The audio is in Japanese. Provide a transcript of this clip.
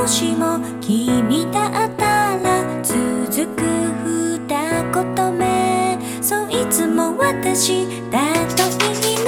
もしも君だったら続く二言目。そういつも私だと言い